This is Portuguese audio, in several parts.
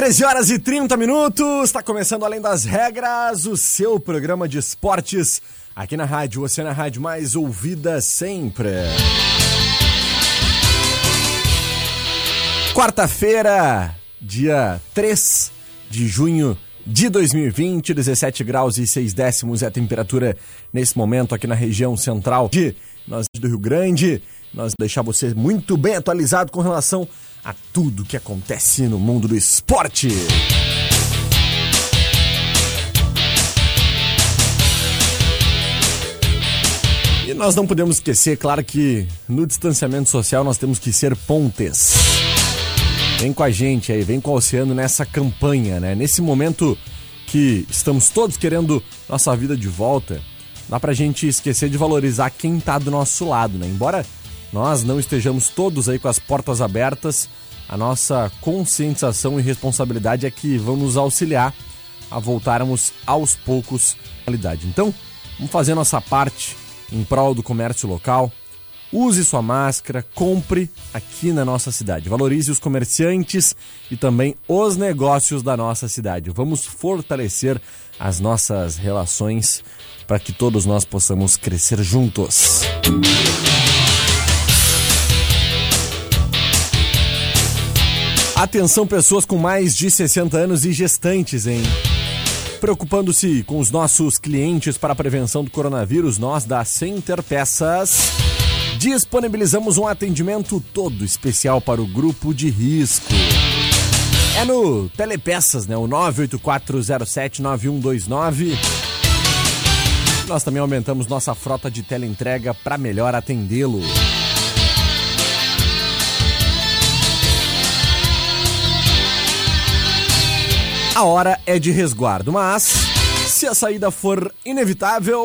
13 horas e 30 minutos. Está começando Além das Regras, o seu programa de esportes aqui na rádio, você na rádio mais ouvida sempre. Quarta-feira, dia 3 de junho de 2020, 17 graus e 6 décimos é a temperatura nesse momento aqui na região central de nós do Rio Grande. Nós deixar você muito bem atualizado com relação a tudo que acontece no mundo do esporte. E nós não podemos esquecer, claro que no distanciamento social nós temos que ser pontes. Vem com a gente aí, vem com o Oceano nessa campanha, né? Nesse momento que estamos todos querendo nossa vida de volta, dá pra gente esquecer de valorizar quem tá do nosso lado, né? Embora nós não estejamos todos aí com as portas abertas, a nossa conscientização e responsabilidade é que vão nos auxiliar a voltarmos aos poucos à realidade. Então, vamos fazer nossa parte em prol do comércio local. Use sua máscara, compre aqui na nossa cidade. Valorize os comerciantes e também os negócios da nossa cidade. Vamos fortalecer as nossas relações para que todos nós possamos crescer juntos. Atenção, pessoas com mais de 60 anos e gestantes, hein? Preocupando-se com os nossos clientes para a prevenção do coronavírus, nós da Center Peças disponibilizamos um atendimento todo especial para o grupo de risco. É no Telepeças, né? O 984079129. Nós também aumentamos nossa frota de teleentrega para melhor atendê-lo. A hora é de resguardo, mas se a saída for inevitável,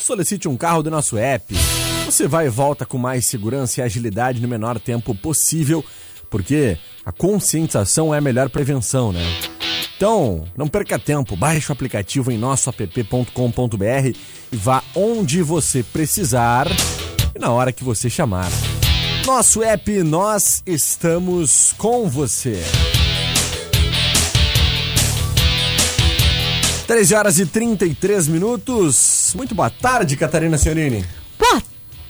solicite um carro do nosso app. Você vai e volta com mais segurança e agilidade no menor tempo possível, porque a conscientização é a melhor prevenção, né? Então, não perca tempo, baixe o aplicativo em nossoapp.com.br e vá onde você precisar e na hora que você chamar. Nosso app, nós estamos com você. 13 horas e 33 minutos. Muito boa tarde, Catarina Senhorini. Boa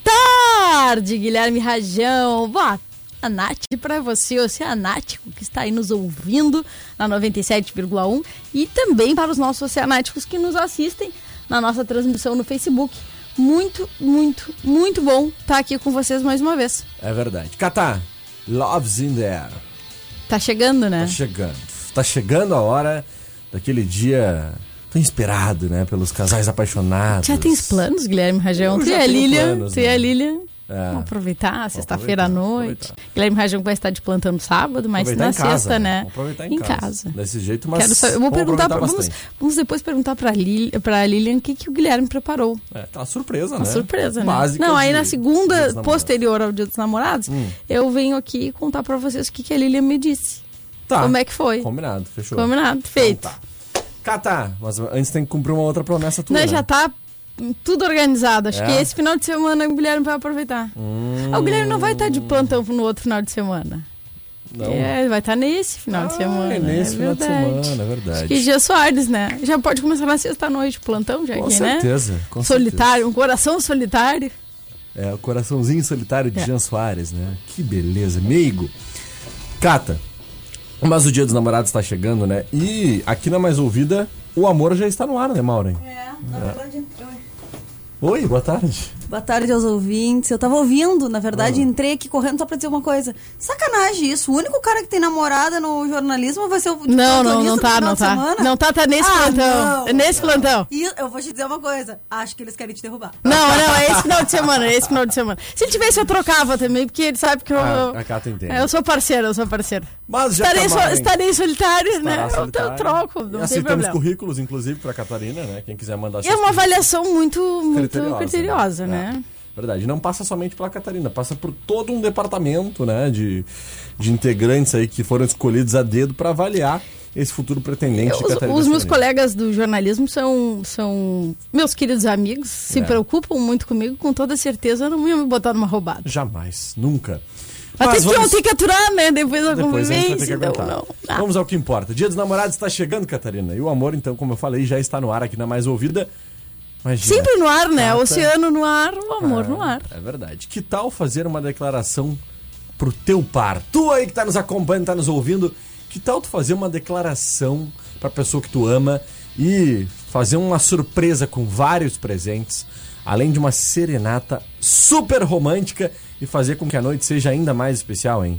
tarde, Guilherme Rajão. Boa a Nath para você, oceanático que está aí nos ouvindo na 97,1 e também para os nossos oceanáticos que nos assistem na nossa transmissão no Facebook. Muito, muito, muito bom estar aqui com vocês mais uma vez. É verdade. Catá, love's in there. Tá chegando, né? Tá chegando. Tá chegando a hora daquele dia tão esperado, né? Pelos casais apaixonados. Já tens planos, Guilherme Rajão? Tem a Lilian, planos, tem né? a Lilian. É. Vamos aproveitar, sexta-feira à noite. aproveitar. Guilherme Rajão vai estar de plantão no sábado, mas na casa, sexta, né? né? Vamos aproveitar em, em casa. casa. Desse jeito, mas Quero saber- eu vou vamos perguntar pra, vamos, vamos depois perguntar pra, Lili, pra Lilian o que, que o Guilherme preparou. É, tá uma surpresa, Uma né? surpresa, né? Básica Não, aí na segunda, posterior ao Dia dos Namorados, Hum. eu venho aqui contar pra vocês o que, que a Lilian me disse. Tá. Como é que foi? Combinado, fechou. Combinado, feito. Então tá. Catá, mas antes tem que cumprir uma outra promessa tua, Né, né? já tá tudo organizado. Acho É? que esse final de semana o Guilherme vai aproveitar. Hum. Ah, o Guilherme não vai estar de plantão no outro final de semana. Não. É, vai estar nesse final de Ah, semana. é nesse final de verdade. semana, é verdade. Acho que Gia Soares, né? Já pode começar na sexta-noite, plantão já Com aqui, né? certeza, com Solitário, um coração solitário. É, o coraçãozinho solitário de É. Jean Soares, né? Que beleza, meigo. Cata, mas o dia dos namorados está chegando, né? E aqui na Mais Ouvida, o amor já está no ar, né, Maureen? É, na verdade. Oi, boa tarde. Boa tarde aos ouvintes. Eu tava ouvindo, na Ah. verdade, entrei aqui correndo só pra dizer uma coisa. Sacanagem isso. O único cara que tem namorada no jornalismo vai ser o Não, não, não tá, não tá. semana? Não tá, tá nesse Ah, plantão. não. É nesse plantão. E eu vou te dizer uma coisa. Acho que eles querem te derrubar. Não, não, é esse final de semana, é esse final de semana. Se tivesse, eu trocava também, porque ele sabe que eu. Ah, a Cata entende. eu sou parceiro, eu sou parceiro. Mas já Estarei, so, estarei solitário, né? estará Eu, eu solitária. troco, E não tem aceitamos problema. currículos, inclusive, para Catarina, né? Quem quiser mandar É uma avaliação muito, muito Criteriosa, criteriosa, né? né? Verdade, não passa somente pela Catarina, passa por todo um departamento, né, de, de integrantes aí que foram escolhidos a dedo para avaliar esse futuro pretendente de Os, Catarina. os meus colegas do jornalismo são, são meus queridos amigos, se É. preocupam muito comigo, com toda certeza eu não ia me botar numa roubada. Jamais, nunca. Mas, que, vamos- tem que aturar, né? Depois da Depois convivência, então não. Ah, Vamos ao que importa. Dia dos Namorados está chegando, Catarina. E o amor, então, como eu falei, já está no ar aqui na Mais Ouvida. Imagina. sempre no ar, né? Cata. Oceano no ar, o amor Ah, no ar. É verdade. Que tal fazer uma declaração pro teu par? Tu aí que tá nos acompanhando, tá nos ouvindo, que tal tu fazer uma declaração pra pessoa que tu ama e fazer uma surpresa com vários presentes, além de uma serenata super romântica e fazer com que a noite seja ainda mais especial, hein?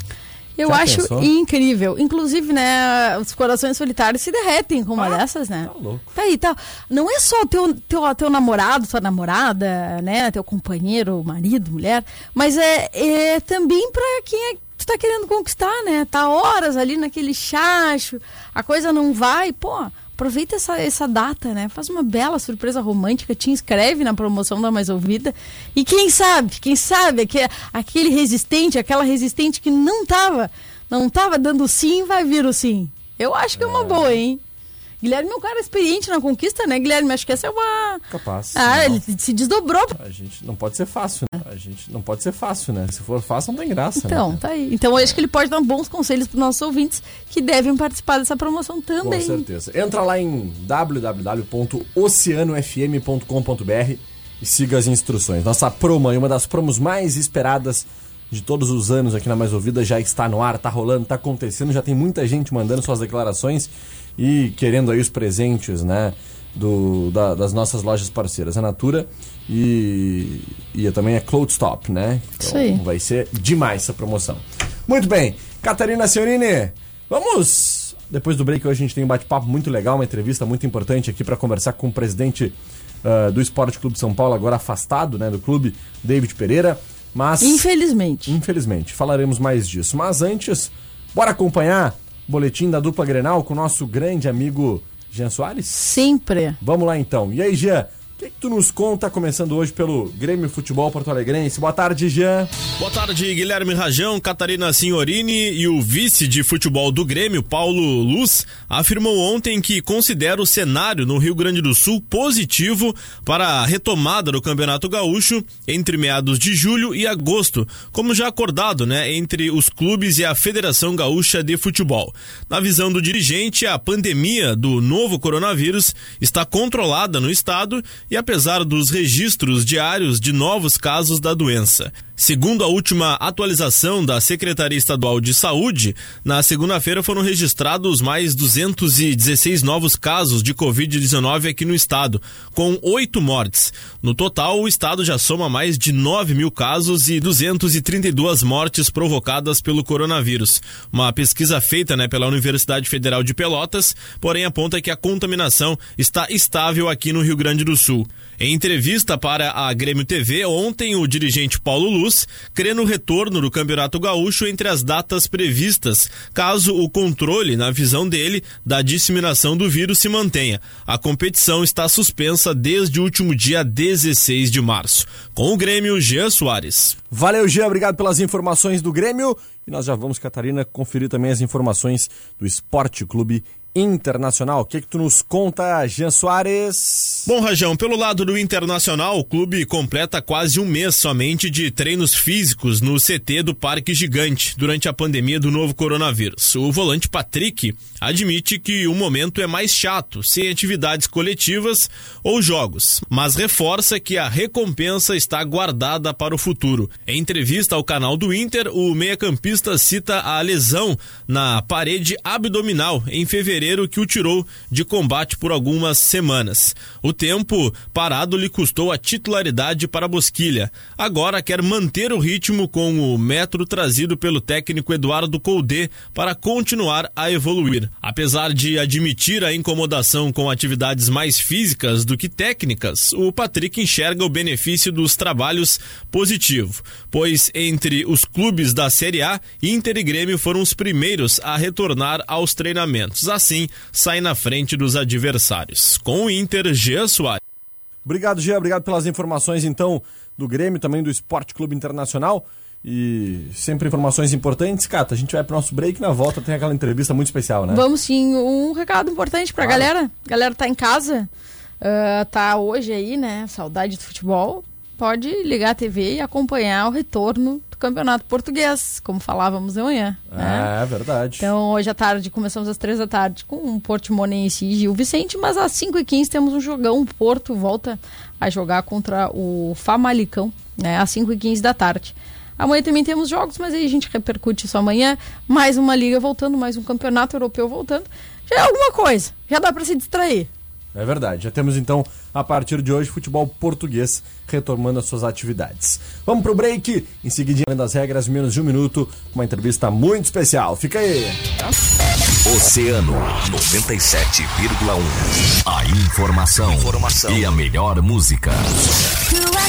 Eu Já acho pensou? incrível. Inclusive, né, os corações solitários se derretem com uma Ah, dessas, né? tá louco. Tá aí, tá. Não é só o teu, teu, teu namorado, tua namorada, né? Teu companheiro, marido, mulher, mas é, é também pra quem é tu tá querendo conquistar, né? Tá horas ali naquele chacho, a coisa não vai, pô. Aproveita essa, essa data, né? Faz uma bela surpresa romântica, te inscreve na promoção da Mais Ouvida. E quem sabe, quem sabe, aque- aquele resistente, aquela resistente que não tava, não tava dando sim, vai vir o sim. Eu acho que é uma boa, hein? Guilherme é um cara experiente na conquista, né, Guilherme? Acho que essa é uma. Capaz. Ah, Não. ele se desdobrou. A gente não pode ser fácil, né? A gente não pode ser fácil, né? Se for fácil, não tem graça. Então, né? tá aí. Então, eu acho que ele pode dar bons conselhos para os nossos ouvintes que devem participar dessa promoção Com também. certeza. Entra lá em www.oceanofm.com.br e siga as instruções. Nossa promo, aí, uma das promos mais esperadas de todos os anos aqui na Mais Ouvida, já está no ar, tá rolando, tá acontecendo, já tem muita gente mandando suas declarações e querendo aí os presentes, né? Do, da- das nossas lojas parceiras, a Natura e, e também a Cloud Stop, né? Isso aí. vai ser demais essa promoção. Muito bem, Catarina Senhorini, vamos. Depois do break, hoje a gente tem um bate-papo muito legal, uma entrevista muito importante aqui para conversar com o presidente ah, do Esporte Clube São Paulo, agora afastado né, do clube, David Pereira. Mas, Infelizmente. infelizmente, falaremos mais disso. Mas antes, bora acompanhar o boletim da dupla Grenal com o nosso grande amigo Jean Soares? Sempre. Vamos lá então. E aí, Jean, que, que tu nos conta, começando hoje pelo Grêmio Futebol Porto Alegrense? Boa tarde, Jean. Boa tarde, Guilherme Rajão, Catarina Signorini e o vice de futebol do Grêmio, Paulo Luz, afirmou ontem que considera o cenário no Rio Grande do Sul positivo para a retomada do Campeonato Gaúcho entre meados de julho e agosto, como já acordado, né, entre os clubes e a Federação Gaúcha de Futebol. Na visão do dirigente, a pandemia do novo coronavírus está controlada no estado e apesar dos registros diários de novos casos da doença. Segundo a última atualização da Secretaria Estadual de Saúde, na segunda-feira foram registrados mais 216 novos casos de Covid-19 aqui no estado, com oito mortes. No total, o estado já soma mais de 9 mil casos e 232 mortes provocadas pelo coronavírus. Uma pesquisa feita né, pela Universidade Federal de Pelotas, porém aponta que a contaminação está estável aqui no Rio Grande do Sul. Em entrevista para a Grêmio TV, ontem o dirigente Paulo Luz crê no retorno do Campeonato Gaúcho entre as datas previstas, caso o controle, na visão dele, da disseminação do vírus se mantenha. A competição está suspensa desde o último dia 16 de março. Com o Grêmio, Jean Soares. Valeu, Jean, obrigado pelas informações do Grêmio. E nós já vamos, Catarina, conferir também as informações do Esporte Clube Internacional. O que, que tu nos conta, Jean Soares? Bom, Rajão, pelo lado do Internacional, o clube completa quase um mês somente de treinos físicos no CT do Parque Gigante durante a pandemia do novo coronavírus. O volante Patrick admite que o momento é mais chato, sem atividades coletivas ou jogos, mas reforça que a recompensa está guardada para o futuro. Em entrevista ao canal do Inter, o meia-campista cita a lesão na parede abdominal em fevereiro que o tirou de combate por algumas semanas. O tempo parado lhe custou a titularidade para a Bosquilha. Agora quer manter o ritmo com o metro trazido pelo técnico Eduardo Colde para continuar a evoluir. Apesar de admitir a incomodação com atividades mais físicas do que técnicas, o Patrick enxerga o benefício dos trabalhos positivo, pois entre os clubes da Série A, Inter e Grêmio foram os primeiros a retornar aos treinamentos. Assim, sai na frente dos adversários. Com o Inter, Jean Soares. Obrigado, Jean. Obrigado pelas informações, então, do Grêmio, também do Esporte Clube Internacional. E sempre informações importantes. Cata, a gente vai pro nosso break na volta tem aquela entrevista muito especial, né? Vamos sim. Um recado importante pra Claro. galera. A galera tá em casa, ah, tá hoje aí, né? Saudade do futebol. Pode ligar a TV e acompanhar o retorno Campeonato Português, como falávamos de manhã. né? É, verdade. Então, hoje à tarde, começamos às três da tarde com o Portimonense e Gil Vicente, mas às 5h15 temos um jogão. O Porto volta a jogar contra o Famalicão, né? Às 5h15 da tarde. Amanhã também temos jogos, mas aí a gente repercute isso amanhã. Mais uma liga voltando, mais um campeonato europeu voltando. Já é alguma coisa, já dá para se distrair. É verdade. Já temos então, a partir de hoje, futebol português retomando as suas atividades. Vamos pro break. Em seguida, além das regras, menos de um minuto, uma entrevista muito especial. Fica aí. Oceano 97,1. A informação, informação e a melhor música. Do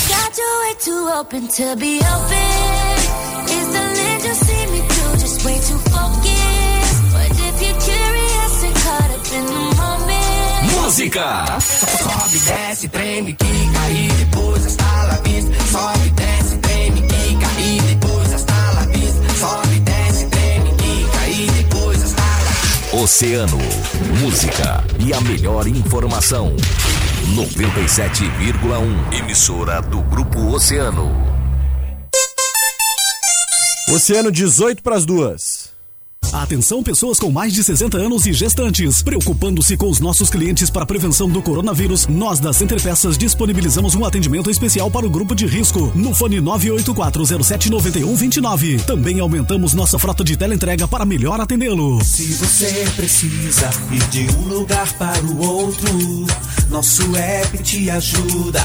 Música. Sobe, desce, treme, quica e depois hasta la vista. Sobe, desce, treme, quica e depois hasta la vista. Sobe, desce, treme, quica e depois hasta la Oceano. Música e a melhor informação. 97,1. Emissora do Grupo Oceano. Oceano 18 para as duas. Atenção pessoas com mais de 60 anos e gestantes. Preocupando-se com os nossos clientes para a prevenção do coronavírus, nós da Center Peças disponibilizamos um atendimento especial para o grupo de risco no fone 984079129. Também aumentamos nossa frota de teleentrega para melhor atendê-lo. Se você precisa ir de um lugar para o outro, nosso app te ajuda.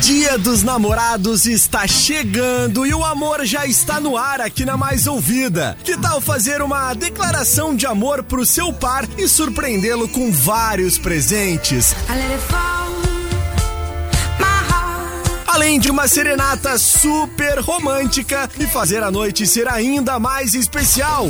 Dia dos Namorados está chegando e o amor já está no ar aqui na Mais Ouvida. Que tal fazer uma declaração de amor pro seu par e surpreendê-lo com vários presentes? Além de uma serenata super romântica e fazer a noite ser ainda mais especial.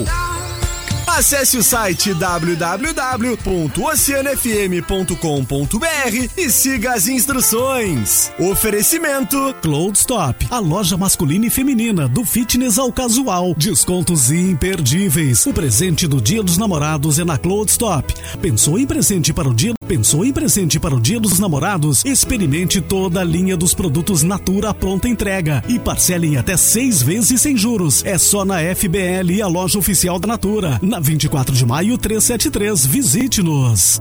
Acesse o site www.oceanofm.com.br e siga as instruções. Oferecimento Cloud Stop, a loja masculina e feminina do fitness ao casual. Descontos imperdíveis. O presente do Dia dos Namorados é na Cloud Stop. Pensou em presente para o dia? Pensou em presente para o Dia dos Namorados? Experimente toda a linha dos produtos Natura pronta entrega e parcele em até seis vezes sem juros. É só na FBL, a loja oficial da Natura. Na 24 de maio 373. Visite-nos.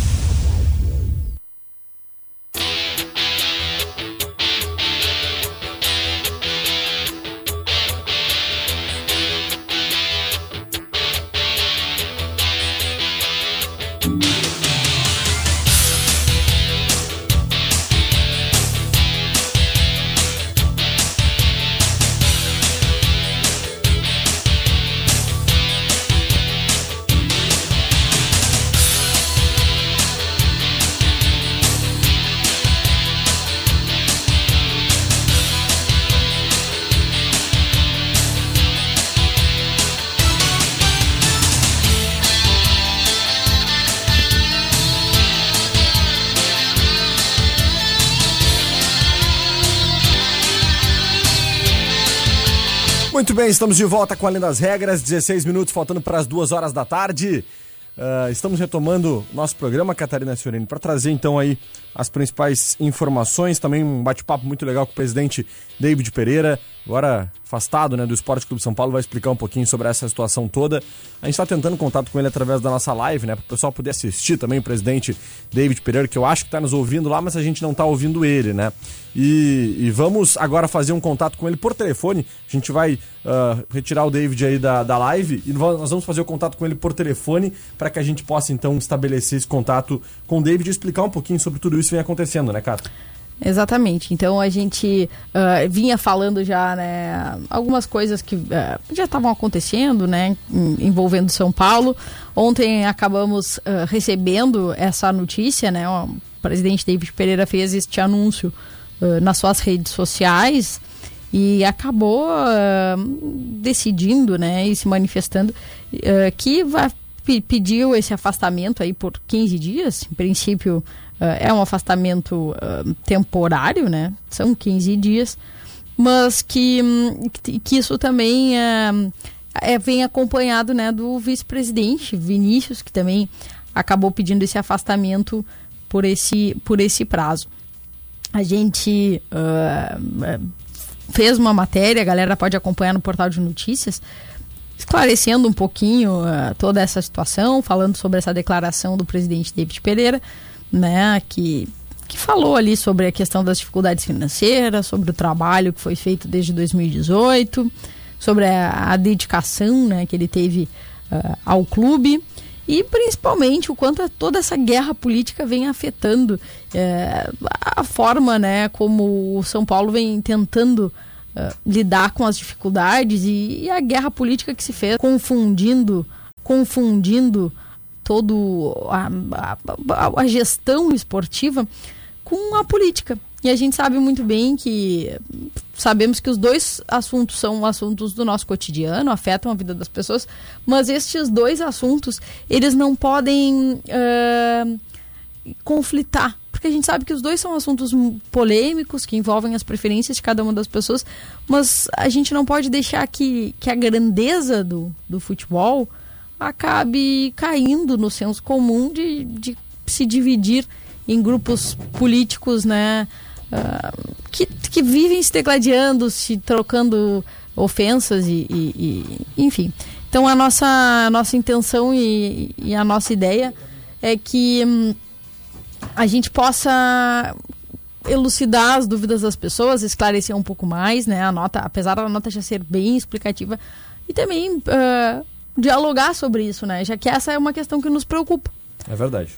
Muito bem, estamos de volta com Além das Regras, 16 minutos faltando para as duas horas da tarde. Ah, estamos retomando nosso programa, Catarina Fiorini, para trazer então aí as principais informações, também um bate-papo muito legal com o presidente David Pereira, agora afastado né, do Esporte Clube São Paulo, vai explicar um pouquinho sobre essa situação toda. A gente está tentando contato com ele através da nossa live, né, para o pessoal poder assistir também o presidente David Pereira, que eu acho que está nos ouvindo lá, mas a gente não está ouvindo ele, né? E, e vamos agora fazer um contato com ele por telefone. A gente vai ah, retirar o David aí da, da live e nós vamos fazer o contato com ele por telefone para que a gente possa então estabelecer esse contato com o David e explicar um pouquinho sobre tudo isso que vem acontecendo, né, Cata? Exatamente. Então a gente ah, vinha falando já, né, algumas coisas que ah, já estavam acontecendo, né, envolvendo São Paulo. Ontem acabamos ah, recebendo essa notícia, né, o presidente David Pereira fez este anúncio nas suas redes sociais e acabou decidindo, né, e se manifestando que vai pe- pediu esse afastamento aí por 15 dias, em princípio é um afastamento ah, temporário, né? São 15 dias, mas que, hum, que, isso também ah, é, vem acompanhado né, do vice-presidente Vinícius, que também acabou pedindo esse afastamento por esse, por esse prazo. A gente ah, fez uma matéria, a galera pode acompanhar no portal de notícias, esclarecendo um pouquinho toda essa situação, falando sobre essa declaração do presidente David Pereira, né, que, que falou ali sobre a questão das dificuldades financeiras, sobre o trabalho que foi feito desde 2018, sobre a, a dedicação né, que ele teve ah, ao clube e principalmente o quanto toda essa guerra política vem afetando eh, a forma né, como o São Paulo vem tentando eh, lidar com as dificuldades e, e a guerra política que se fez confundindo confundindo todo a, a- a- gestão esportiva com a política. E a gente sabe muito bem que sabemos que os dois assuntos são assuntos do nosso cotidiano, afetam a vida das pessoas, mas estes dois assuntos, eles não podem ah, conflitar, porque a gente sabe que os dois são assuntos polêmicos, que envolvem as preferências de cada uma das pessoas, mas a gente não pode deixar que, que a grandeza do, do futebol acabe caindo no senso comum de, de se dividir em grupos políticos, né? ah, que, que vivem se degladiando, se trocando ofensas e, e- e- enfim. Então a nossa, a nossa intenção e, e a nossa ideia é que hum, a gente possa elucidar as dúvidas das pessoas, esclarecer um pouco mais, né? A nota, apesar da nota já ser bem explicativa, e também ah, dialogar sobre isso, né? Já que essa é uma questão que nos preocupa. É verdade.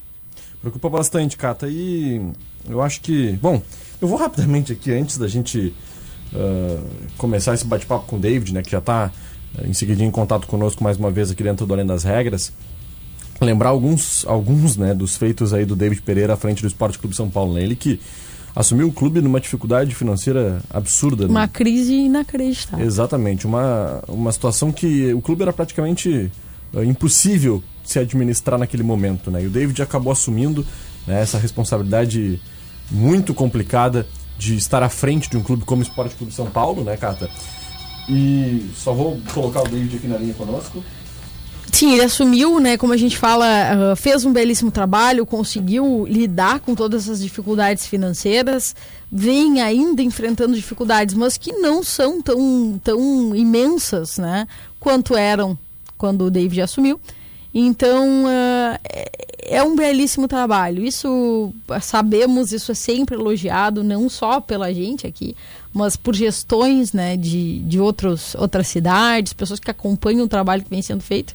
Preocupa bastante, Cata. E eu acho que. Bom, eu vou rapidamente aqui, antes da gente ah, começar esse bate-papo com o David, né, que já está em seguida em contato conosco mais uma vez aqui dentro do Além das Regras. Lembrar alguns, alguns né, dos feitos aí do David Pereira à frente do Esporte Clube São Paulo. Né? Ele que assumiu o clube numa dificuldade financeira absurda. né? Uma crise inacreditável. Exatamente, uma, uma situação que o clube era praticamente eh, impossível se administrar naquele momento, né? E o David acabou assumindo né, essa responsabilidade muito complicada de estar à frente de um clube como o Esporte Clube São Paulo, né, Cata? E só vou colocar o David aqui na linha conosco. Sim, ele assumiu, né? Como a gente fala, ah, fez um belíssimo trabalho, conseguiu lidar com todas essas dificuldades financeiras, vem ainda enfrentando dificuldades, mas que não são tão, tão imensas, né? Quanto eram quando o David assumiu. Então, ah, é- é um belíssimo trabalho. Isso ah, sabemos, isso é sempre elogiado, não só pela gente aqui, mas por gestões né, de, de outros, outras cidades, pessoas que acompanham o trabalho que vem sendo feito.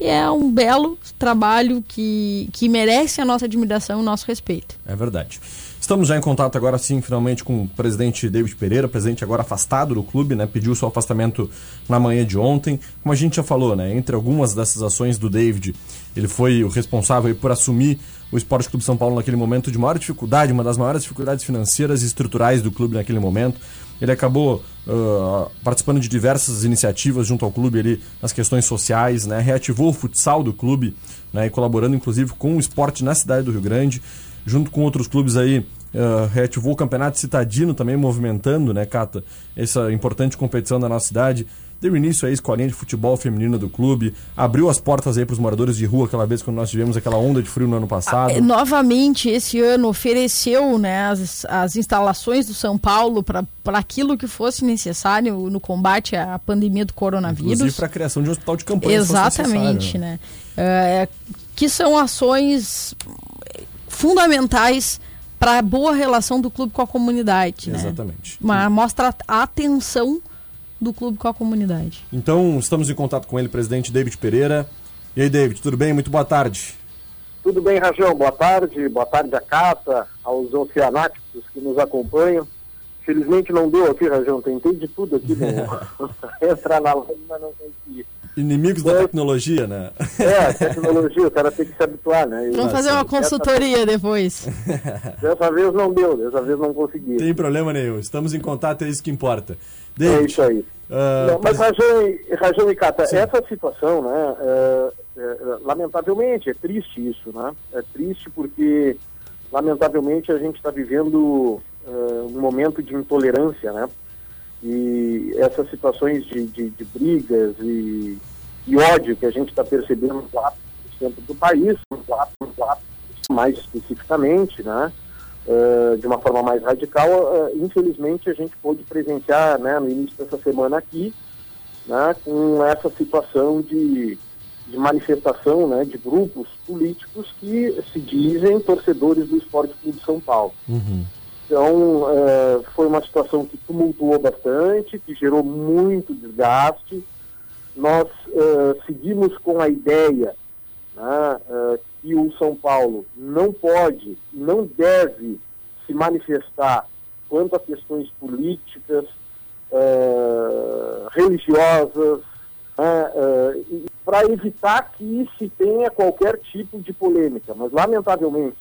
E é um belo trabalho que, que merece a nossa admiração e o nosso respeito. É verdade. Estamos já em contato agora sim, finalmente, com o presidente David Pereira, presidente agora afastado do clube, né? Pediu seu afastamento na manhã de ontem. Como a gente já falou, né? Entre algumas dessas ações do David, ele foi o responsável por assumir o Esporte Clube São Paulo naquele momento de maior dificuldade, uma das maiores dificuldades financeiras e estruturais do clube naquele momento. Ele acabou ah, participando de diversas iniciativas junto ao clube ali nas questões sociais, né? Reativou o futsal do clube, né? E colaborando inclusive com o esporte na cidade do Rio Grande junto com outros clubes aí uh, reativou o campeonato citadino também movimentando, né, Cata, essa importante competição da nossa cidade. Deu início à escolinha de futebol feminina do clube, abriu as portas aí para os moradores de rua aquela vez quando nós tivemos aquela onda de frio no ano passado. Ah, novamente, esse ano ofereceu né, as, as instalações do São Paulo para aquilo que fosse necessário no combate à pandemia do coronavírus. Inclusive para a criação de um hospital de campanha. Exatamente, necessário, né? É, que são ações fundamentais para a boa relação do clube com a comunidade. né? Exatamente. Mas mostra a atenção do clube com a comunidade. Então, estamos em contato com ele, presidente David Pereira. E aí, David, tudo bem? Muito boa tarde. Tudo bem, Rajão? Boa tarde. Boa tarde à Cata, aos oceanáticos que nos acompanham. Felizmente não deu aqui, Rajão. Tentei de tudo aqui. No... Entrar na live, mas não consegui. Inimigos da tecnologia, né? É, tecnologia, o cara tem que se habituar, né? Vamos fazer uma consultoria depois. Dessa vez não deu, dessa vez não consegui. Tem problema nenhum. Estamos em contato, é isso que importa. É David, isso aí. Ah, Não, mas, Rajão e, Rajão e Cata, Sim. essa situação, né, é, é, lamentavelmente, é triste isso, né? É triste porque, lamentavelmente, a gente está vivendo é, um momento de intolerância, né? E essas situações de, de, de brigas e, e ódio que a gente está percebendo lá no centro do país, lá, lá, mais especificamente, né? Eh, de uma forma mais radical, eh, infelizmente a gente pôde presenciar né, no início dessa semana aqui, né, com essa situação de, de manifestação né, de grupos políticos que se dizem torcedores do Esporte Clube São Paulo. Uhum. Então, eh, foi uma situação que tumultuou bastante, que gerou muito desgaste. Nós seguimos com a ideia né, que o São Paulo não pode, não deve se manifestar quanto a questões políticas, eh, religiosas, para evitar que se tenha qualquer tipo de polêmica. Mas, lamentavelmente,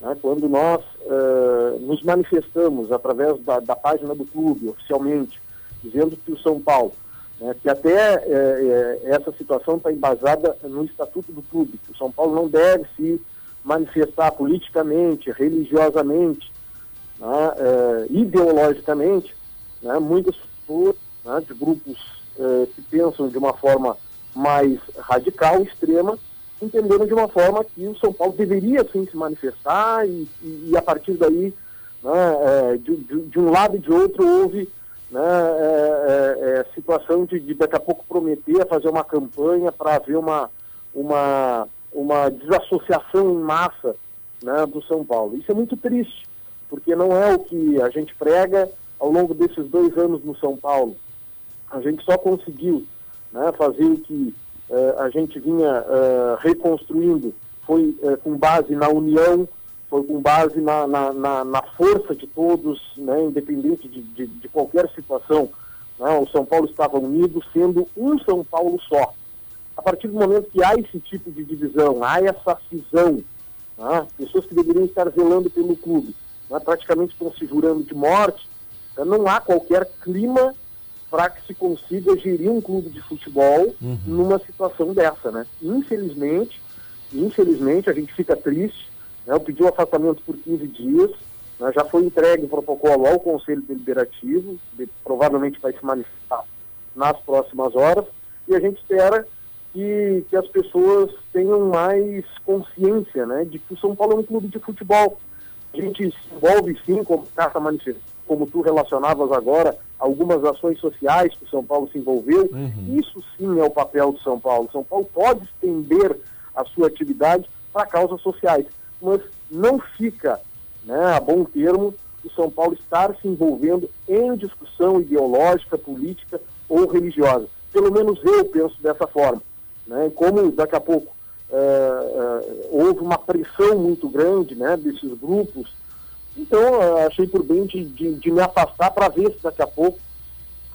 né, quando nós eh, nos manifestamos através da, da página do clube, oficialmente, dizendo que o São Paulo, né, que até eh, eh, essa situação está embasada no estatuto do clube, que o São Paulo não deve se manifestar politicamente, religiosamente, né, eh, ideologicamente, né, muitas pessoas né, de grupos eh, que pensam de uma forma mais radical, extrema, entenderam de uma forma que o São Paulo deveria sim se manifestar e, e- e a partir daí, né, eh, de, de- de um lado e de outro, houve né, eh, eh, eh, situação de, de daqui a pouco prometer fazer uma campanha para haver uma, uma, uma desassociação em massa né, do São Paulo. Isso é muito triste, porque não é o que a gente prega ao longo desses dois anos no São Paulo. A gente só conseguiu né, fazer o que eh, a gente vinha eh, reconstruindo, foi com base na união, foi com base na, na, na- na força de todos, né, independente de, de, de qualquer situação. né, o São Paulo estava unido, sendo um São Paulo só. A partir do momento que há esse tipo de divisão, há essa cisão, né, pessoas que deveriam estar zelando pelo clube, né, praticamente estão se jurando de morte, né, não há qualquer clima para que se consiga gerir um clube de futebol numa situação dessa, né? Infelizmente, infelizmente a gente fica triste, né? Eu pedi o afastamento por 15 dias, né? já foi entregue o protocolo ao Conselho Deliberativo, de- provavelmente vai se manifestar nas próximas horas, e a gente espera que, que as pessoas tenham mais consciência, né? De que o São Paulo é um clube de futebol, a gente se envolve sim, como Carta manifestou, como tu relacionavas agora, algumas ações sociais que o São Paulo se envolveu. Isso sim é o papel do São Paulo. São Paulo pode estender a sua atividade para causas sociais, mas não fica, né, a bom termo, o São Paulo estar se envolvendo em discussão ideológica, política ou religiosa. Pelo menos eu penso dessa forma. Né? Como daqui a pouco eh, eh, houve uma pressão muito grande né, desses grupos, então eh, achei por bem de, de- de me afastar para ver se daqui a pouco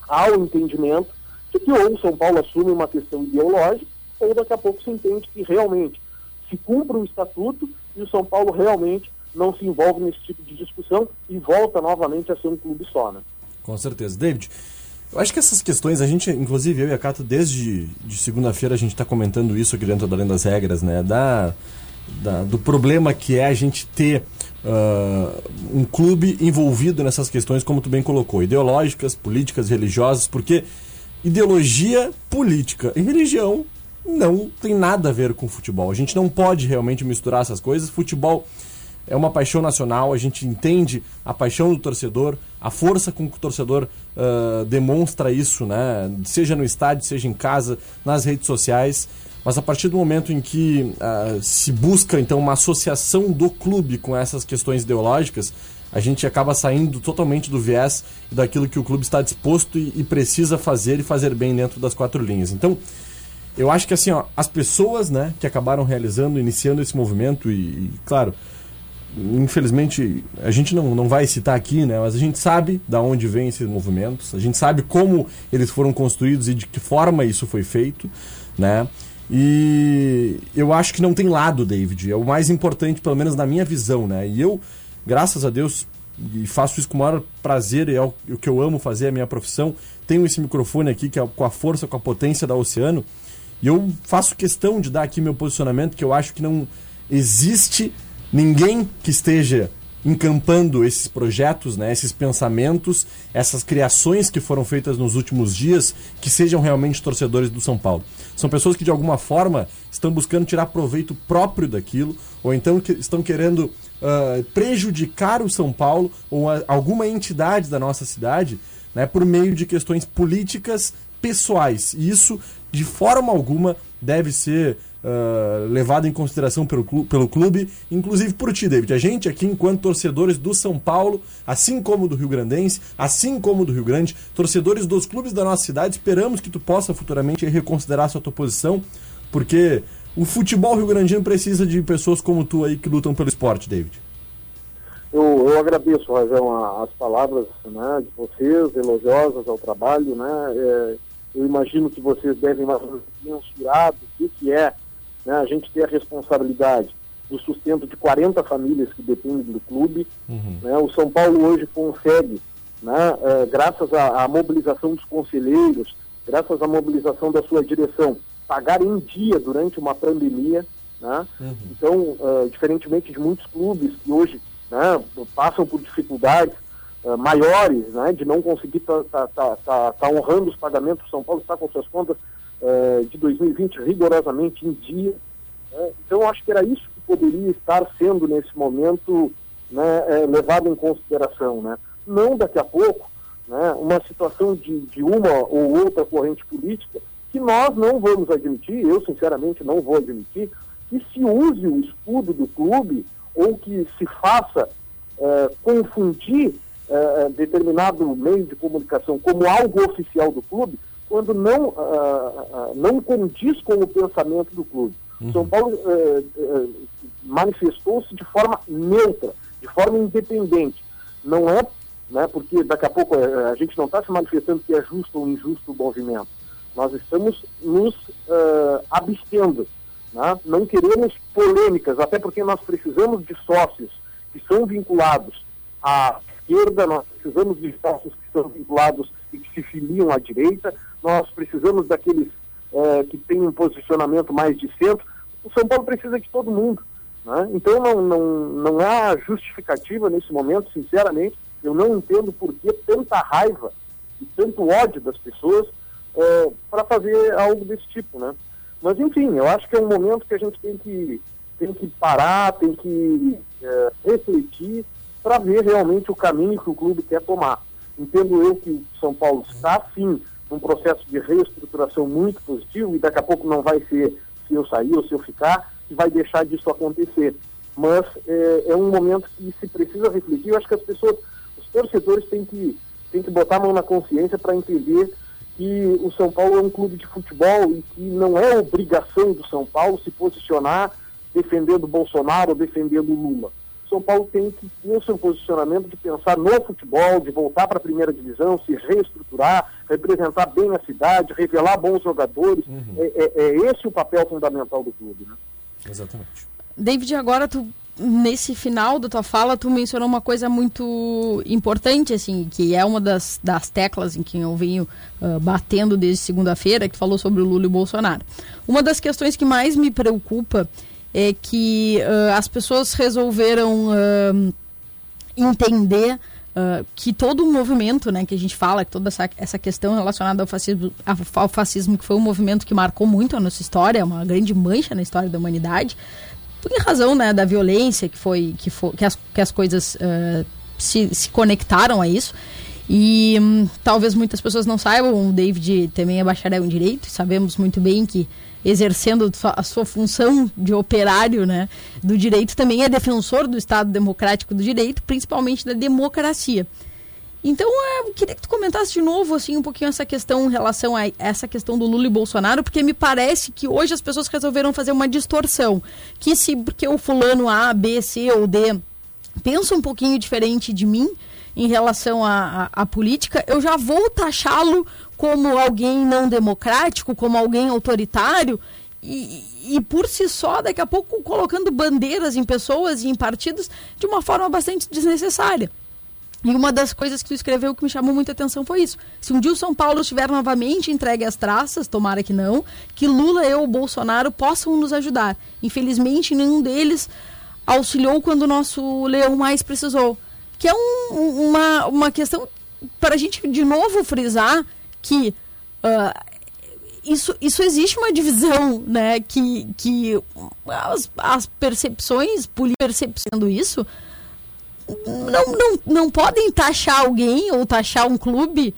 há o entendimento de que ou o São Paulo assume uma questão ideológica, ou daqui a pouco se entende que realmente se cumpre o estatuto e o São Paulo realmente não se envolve nesse tipo de discussão e volta novamente a ser um clube só, né? Com certeza. David, eu acho que essas questões, a gente, inclusive eu e a Cato, desde de segunda-feira a gente está comentando isso aqui dentro da Além das Regras, né? Da, da- do problema que é a gente ter ah, um clube envolvido nessas questões, como tu bem colocou, ideológicas, políticas, religiosas, porque ideologia, política e religião não tem nada a ver com futebol. A gente não pode realmente misturar essas coisas. Futebol é uma paixão nacional, a gente entende a paixão do torcedor, a força com que o torcedor ah, demonstra isso, né? Seja no estádio, seja em casa, nas redes sociais. Mas a partir do momento em que ah, se busca então uma associação do clube com essas questões ideológicas, a gente acaba saindo totalmente do viés daquilo que o clube está disposto e, e precisa fazer e fazer bem dentro das quatro linhas. Então, eu acho que assim, ó, as pessoas, né, que acabaram realizando, iniciando esse movimento e, e, claro, infelizmente a gente não, não vai citar aqui, né, mas a gente sabe da onde vêm esses movimentos, a gente sabe como eles foram construídos e de que forma isso foi feito, né? E eu acho que não tem lado, David. É o mais importante, pelo menos na minha visão, né? E eu, graças a Deus, e faço isso com o maior prazer, e é o que eu amo fazer, é a minha profissão. Tenho esse microfone aqui, que é com a força, com a potência da Oceano. E eu faço questão de dar aqui meu posicionamento, que eu acho que não existe ninguém que esteja encampando esses projetos, né, esses pensamentos, essas criações que foram feitas nos últimos dias, que sejam realmente torcedores do São Paulo. São pessoas que de alguma forma estão buscando tirar proveito próprio daquilo, ou então que estão querendo ah, prejudicar o São Paulo ou a- alguma entidade da nossa cidade, né, por meio de questões políticas pessoais. E isso, de forma alguma, deve ser ah, levado em consideração pelo, pelo clube, inclusive por ti, David. A gente aqui, enquanto torcedores do São Paulo, assim como do Rio Grandense, assim como do Rio Grande, torcedores dos clubes da nossa cidade, esperamos que tu possa futuramente reconsiderar sua tua posição, porque o futebol rio-grandino precisa de pessoas como tu aí que lutam pelo esporte, David. Eu, eu agradeço, Razão, a- as palavras né, de vocês, elogiosas ao trabalho. Né, é, eu imagino que vocês devem mensurar do que, é né, a gente ter a responsabilidade do sustento de 40 famílias que dependem do clube. Né, o São Paulo hoje consegue, né, é, graças à, à mobilização dos conselheiros, graças à mobilização da sua direção, pagar em dia durante uma pandemia. Né? Então, eh, diferentemente de muitos clubes que hoje né, passam por dificuldades eh, maiores né, de não conseguir estar tá, tá, tá, tá honrando os pagamentos, São Paulo está com suas contas eh, de 2020 rigorosamente em dia. né? Então, eu acho que era isso que poderia estar sendo, nesse momento, né, eh, levado em consideração. Né? Não daqui a pouco né, uma situação de, de uma ou outra corrente política que nós não vamos admitir, eu sinceramente não vou admitir, que se use o escudo do clube ou que se faça eh, confundir eh, determinado meio de comunicação como algo oficial do clube, quando não, ah, ah, não condiz com o pensamento do clube. São Paulo eh, eh, manifestou-se de forma neutra, de forma independente. Não é, né, porque daqui a pouco eh, a gente não está se manifestando que é justo ou injusto o movimento. Nós estamos nos eh, abstendo. né? Não queremos polêmicas, até porque nós precisamos de sócios que são vinculados à esquerda, nós precisamos de sócios que são vinculados e que se filiam à direita, nós precisamos daqueles eh, que têm um posicionamento mais de centro. O São Paulo precisa de todo mundo. né? Então não, não, não há justificativa nesse momento, sinceramente. Eu não entendo por que tanta raiva e tanto ódio das pessoas para fazer algo desse tipo, né? Mas enfim, eu acho que é um momento que a gente tem que, tem que parar, tem que eh, refletir para ver realmente o caminho que o clube quer tomar. Entendo eu que o São Paulo está sim num processo de reestruturação muito positivo e daqui a pouco não vai ser se eu sair ou se eu ficar que vai deixar disso acontecer. Mas eh, é um momento que se precisa refletir. Eu acho que as pessoas, os torcedores têm que, têm que botar a mão na consciência para entender que o São Paulo é um clube de futebol e que não é obrigação do São Paulo se posicionar defendendo Bolsonaro ou defendendo Lula. São Paulo tem que ter o seu posicionamento de pensar no futebol, de voltar para a primeira divisão, se reestruturar, representar bem a cidade, revelar bons jogadores. É, é- é esse o papel fundamental do clube. Né? Exatamente. David, agora tu nesse final da tua fala tu mencionou uma coisa muito importante assim, que é uma das, das teclas em que eu venho ah, batendo desde segunda-feira, que falou sobre o Lula e o Bolsonaro. Uma das questões que mais me preocupa é que ah, as pessoas resolveram ah, entender ah, que todo o movimento, né, que a gente fala, que toda essa, essa questão relacionada ao fascismo, ao, fascismo, que foi um movimento que marcou muito a nossa história, uma grande mancha na história da humanidade, por razão, né, da violência que foi, que, foi, que, as, que as coisas se, se conectaram a isso. E hum, talvez muitas pessoas não saibam, o David também é bacharel em direito, e sabemos muito bem que exercendo a sua função de operário né, do direito, também é defensor do Estado Democrático do Direito, principalmente da democracia. Então, é, eu queria que tu comentasse de novo assim um pouquinho essa questão em relação a essa questão do Lula e Bolsonaro, porque me parece que hoje as pessoas resolveram fazer uma distorção, que se porque o fulano A, B, C ou D pensa um pouquinho diferente de mim em relação à, política, eu já vou taxá-lo como alguém não democrático, como alguém autoritário, e, e por si só, daqui a pouco, colocando bandeiras em pessoas e em partidos de uma forma bastante desnecessária. E uma das coisas que tu escreveu que me chamou muita atenção foi isso. Se um dia o São Paulo estiver novamente entregue às traças, tomara que não, que Lula e o Bolsonaro possam nos ajudar. Infelizmente, nenhum deles auxiliou quando o nosso leão mais precisou. Que é um- um- uma, uma questão para a gente, de novo, frisar que ah, isso, isso existe uma divisão, né? Que, que as, as percepções percebendo isso não, não, não podem taxar alguém ou taxar um clube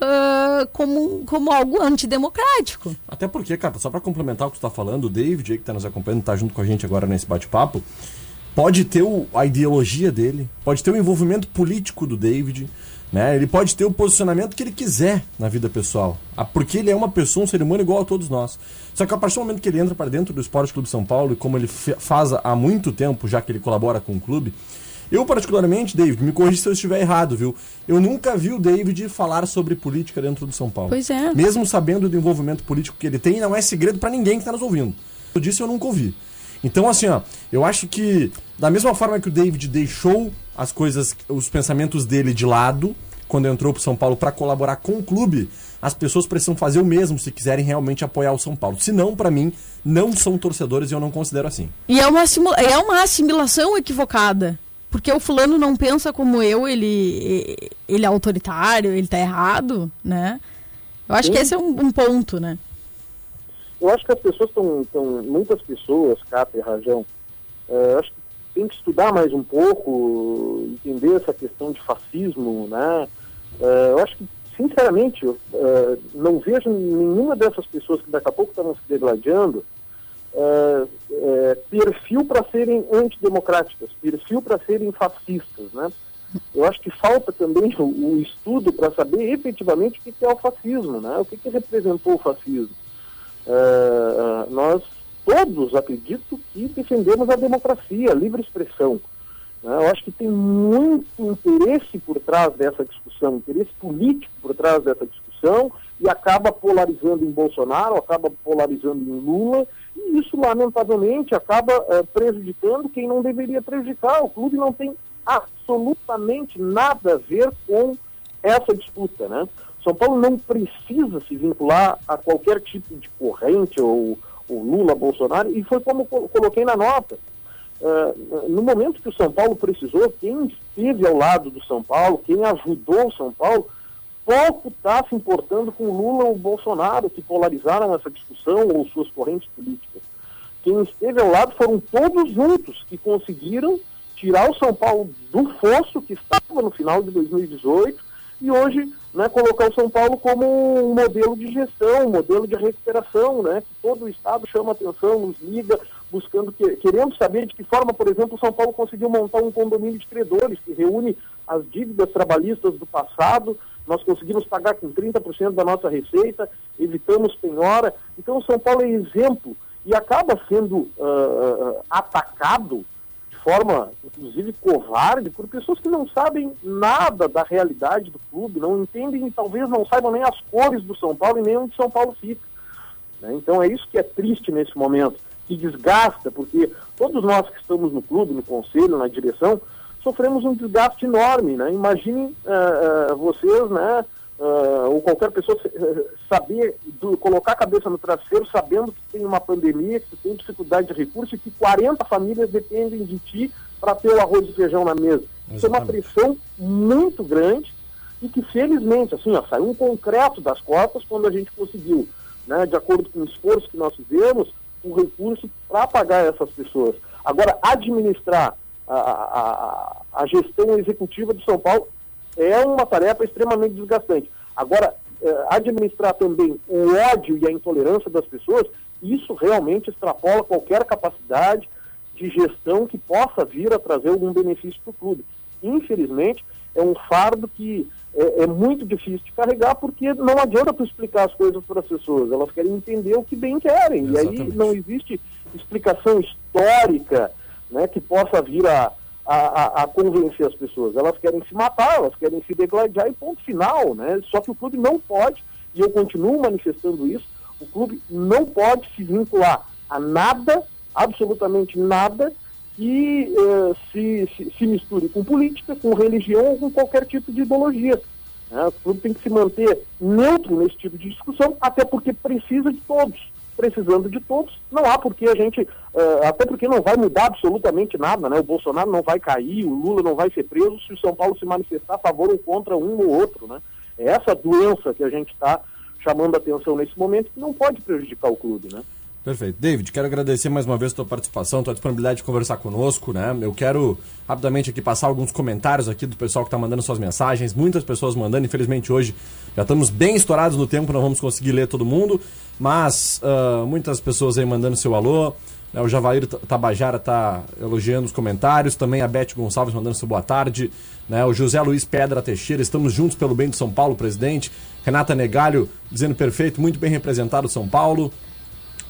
ah, como, como algo antidemocrático. Até porque, cara, só pra complementar o que tu tá falando, o David aí que tá nos acompanhando, tá junto com a gente agora nesse bate-papo, pode ter o- a ideologia dele, pode ter o envolvimento político do David, né? Ele pode ter o posicionamento que ele quiser na vida pessoal. Ah, Porque ele é uma pessoa, um ser humano igual a todos nós. Só que a partir do momento que ele entra para dentro do Esporte Clube São Paulo, e como ele faz há muito tempo, já que ele colabora com o clube, eu, particularmente, David, me corrija se eu estiver errado, viu? Eu nunca vi o David falar sobre política dentro do São Paulo. Pois é. Mesmo sabendo do envolvimento político que ele tem, não é segredo pra ninguém que tá nos ouvindo. Eu disse, eu nunca ouvi. Então, assim, ó, eu acho que, da mesma forma que o David deixou as coisas, os pensamentos dele de lado, quando entrou pro São Paulo pra colaborar com o clube, as pessoas precisam fazer o mesmo se quiserem realmente apoiar o São Paulo. Se não, pra mim, não são torcedores e eu não considero assim. E é uma, é uma assimilação equivocada. Porque o fulano não pensa como eu, ele, ele é autoritário, ele tá errado, né? Eu acho que esse é um, um ponto, né? Eu acho que as pessoas estão, muitas pessoas, Cata e Rajão, eh, acho que tem que estudar mais um pouco, entender essa questão de fascismo, né? Eh, eu acho que, sinceramente, eu eh, não vejo nenhuma dessas pessoas que daqui a pouco estavam se degladiando perfil para serem antidemocráticas, perfil para serem fascistas, né? Eu acho que falta também o, o estudo para saber efetivamente o que que é o fascismo, né? O que, que representou o fascismo. Eh, eh, nós todos acredito que defendemos a democracia, a livre expressão. né? Eu acho que tem muito interesse por trás dessa discussão, interesse político por trás dessa discussão, e acaba polarizando em Bolsonaro, acaba polarizando em Lula, e isso, lamentavelmente, acaba eh, prejudicando quem não deveria prejudicar. O clube não tem absolutamente nada a ver com essa disputa, né? São Paulo não precisa se vincular a qualquer tipo de corrente ou, ou Lula, Bolsonaro, e foi como coloquei na nota. Eh, no momento que o São Paulo precisou, quem esteve ao lado do São Paulo, quem ajudou o São Paulo, pouco está se importando com Lula ou Bolsonaro, que polarizaram essa discussão ou suas correntes políticas. Quem esteve ao lado foram todos juntos que conseguiram tirar o São Paulo do fosso que estava no final de 2018 e hoje né, colocar o São Paulo como um modelo de gestão, um modelo de recuperação, né, que todo o Estado chama atenção, nos liga, buscando, que, querendo saber de que forma, por exemplo, o São Paulo conseguiu montar um condomínio de credores que reúne as dívidas trabalhistas do passado, nós conseguimos pagar com 30% da nossa receita, evitamos penhora. Então, o São Paulo é exemplo e acaba sendo ah, atacado forma, inclusive, covarde por pessoas que não sabem nada da realidade do clube, não entendem e talvez não saibam nem as cores do São Paulo e nem onde São Paulo fica. né? Então, é isso que é triste nesse momento, que desgasta, porque todos nós que estamos no clube, no conselho, na direção, sofremos um desgaste enorme, né? Imaginem eh, eh, vocês, né, ah, ou qualquer pessoa eh, saber, do- colocar a cabeça no travesseiro sabendo que tem uma pandemia, que tem dificuldade de recurso e que 40 famílias dependem de ti para ter o arroz e feijão na mesa. Isso é uma Exatamente. pressão muito grande e que felizmente, assim, ó, saiu um concreto das cotas quando a gente conseguiu, né, de acordo com o esforço que nós fizemos, o recurso para pagar essas pessoas. Agora, administrar a, a- a gestão executiva de São Paulo é uma tarefa extremamente desgastante. Agora, eh, administrar também o ódio e a intolerância das pessoas, isso realmente extrapola qualquer capacidade de gestão que possa vir a trazer algum benefício para o clube. Infelizmente, é um fardo que é, é muito difícil de carregar porque não adianta tu explicar as coisas para as pessoas, elas querem entender o que bem querem. E aí Exatamente. não existe explicação histórica né, que possa vir a, a, a- a convencer as pessoas. Elas querem se matar, elas querem se degladiar e ponto final. Né? Só que o clube não pode, e eu continuo manifestando isso, o clube não pode se vincular a nada, absolutamente nada, que eh, se, se, se misture com política, com religião ou com qualquer tipo de ideologia. né? O clube tem que se manter neutro nesse tipo de discussão, até porque precisa de todos. Precisando de todos, não há porque a gente, eh, até porque não vai mudar absolutamente nada, né? O Bolsonaro não vai cair, o Lula não vai ser preso se o São Paulo se manifestar a favor ou contra um ou outro, né? É essa doença que a gente está chamando a atenção nesse momento que não pode prejudicar o clube, né? Perfeito. David, quero agradecer mais uma vez a tua participação, tua disponibilidade de conversar conosco, né? Eu quero rapidamente aqui passar alguns comentários aqui do pessoal que está mandando suas mensagens, muitas pessoas mandando, infelizmente hoje já estamos bem estourados no tempo, não vamos conseguir ler todo mundo, mas ah, muitas pessoas aí mandando seu alô, né? o Javair Tabajara está elogiando os comentários, também a Beth Gonçalves mandando seu boa tarde, né? o José Luiz Pedra Teixeira, estamos juntos pelo bem de São Paulo, presidente, Renata Negalho dizendo perfeito, muito bem representado São Paulo,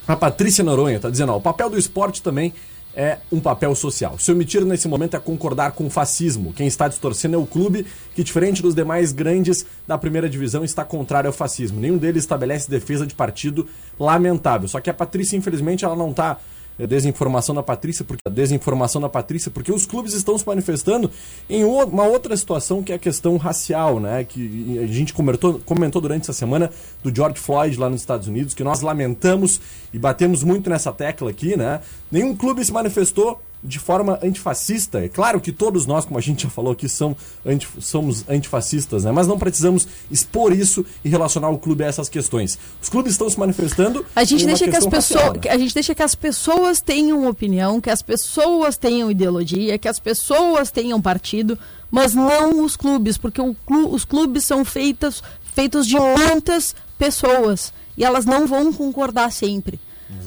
a Patrícia Noronha está dizendo, ó, o papel do esporte também é um papel social. Se omitir nesse momento é concordar com o fascismo. Quem está distorcendo é o clube, que diferente dos demais grandes da primeira divisão, está contrário ao fascismo. Nenhum deles estabelece defesa de partido lamentável. Só que a Patrícia, infelizmente, ela não está desinformação da Patrícia, porque a desinformação da Patrícia, porque os clubes estão se manifestando em uma outra situação que é a questão racial, né? Que a gente comentou, comentou durante essa semana do George Floyd lá nos Estados Unidos, que nós lamentamos e batemos muito nessa tecla aqui, né? Nenhum clube se manifestou de forma antifascista. É claro que todos nós, como a gente já falou aqui, são anti- somos antifascistas, né? Mas não precisamos expor isso e relacionar o clube a essas questões. Os clubes estão se manifestando. A gente deixa que as pessoas, né? a gente deixa que as pessoas tenham opinião, que as pessoas tenham ideologia, que as pessoas tenham partido, mas não os clubes, porque clu- os clubes são feitos feitos de muitas pessoas e elas não vão concordar sempre,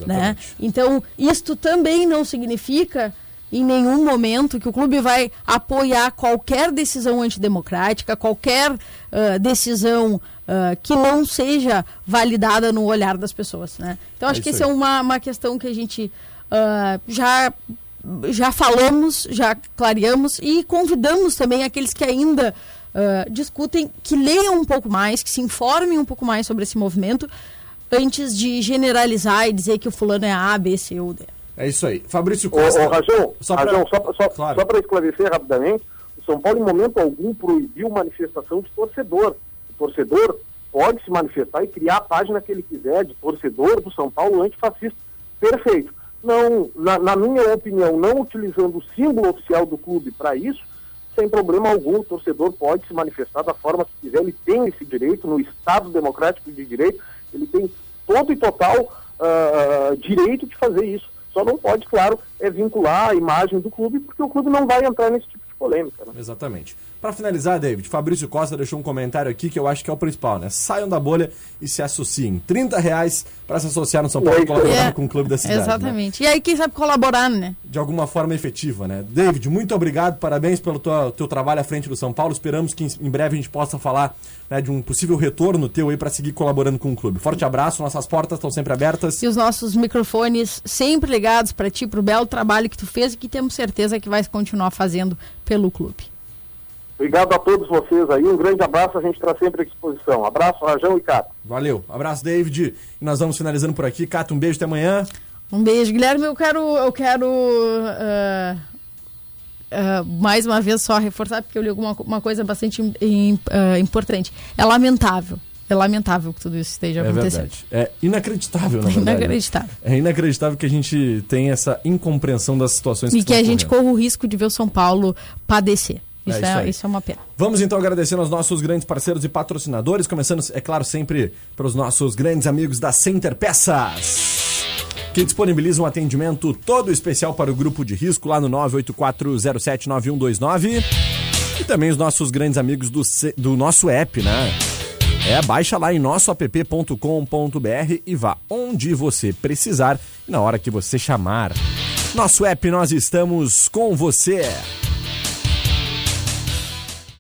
né? Então, isto também não significa em nenhum momento que o clube vai apoiar qualquer decisão antidemocrática, qualquer ah, decisão ah, que não seja validada no olhar das pessoas. Né? Então, acho É que essa é uma, uma questão que a gente ah, já, já falamos, já clareamos e convidamos também aqueles que ainda discutem que leiam um pouco mais, que se informem um pouco mais sobre esse movimento antes de generalizar e dizer que o fulano é A, B, C ou D. É isso aí. Fabrício Ô, Costa. ô, Rajão, Só Rajão, só, Claro. só para esclarecer rapidamente, o São Paulo em momento algum proibiu manifestação de torcedor. O torcedor pode se manifestar e criar a página que ele quiser de torcedor do São Paulo antifascista. Perfeito. Não, na, na minha opinião, não utilizando o símbolo oficial do clube para isso, sem problema algum, o torcedor pode se manifestar da forma que quiser, ele tem esse direito no Estado Democrático de Direito, ele tem todo e total ah, direito de fazer isso. Só não pode, claro, é vincular a imagem do clube, porque o clube não vai entrar nesse tipo de polêmica. né? Exatamente. Para finalizar, David, Fabrício Costa deixou um comentário aqui que eu acho que é o principal, né? Saiam da bolha e se associem. 30 reais para se associar no São Paulo e colaborar É, com o clube da cidade. né? Exatamente. E aí, quem sabe colaborar, né? De alguma forma efetiva, né? David, muito obrigado, parabéns pelo tua- teu trabalho à frente do São Paulo. Esperamos que em, em breve a gente possa falar né, de um possível retorno teu aí para seguir colaborando com o clube. Forte abraço, nossas portas estão sempre abertas. E os nossos microfones sempre ligados para ti, pro belo trabalho que tu fez e que temos certeza que vai continuar fazendo pelo clube. Obrigado a todos vocês aí, um grande abraço, a gente está sempre à disposição. Abraço, Rajão e Cato. Valeu, abraço, David. E nós vamos finalizando por aqui. Cato, um beijo até amanhã. Um beijo, Guilherme. Eu quero, eu quero ah, ah, mais uma vez, só reforçar, porque eu li alguma uma coisa bastante im- im- ah, importante. É lamentável. É lamentável que tudo isso esteja É acontecendo. verdade. É inacreditável, na verdade. né? Inacreditável. É inacreditável que a gente tenha essa incompreensão das situações E que a estão gente corra o risco de ver o São Paulo padecer. Isso isso é, aí. isso é uma pena. Vamos então agradecer aos nossos grandes parceiros e patrocinadores, começando, é claro, sempre pelos nossos grandes amigos da Center Peças, que disponibilizam um atendimento todo especial para o grupo de risco lá no 984079129 e também os nossos grandes amigos do, do nosso app, né? É, baixa lá em nossoapp.com.br e vá onde você precisar e na hora que você chamar. Nosso app, nós estamos com você.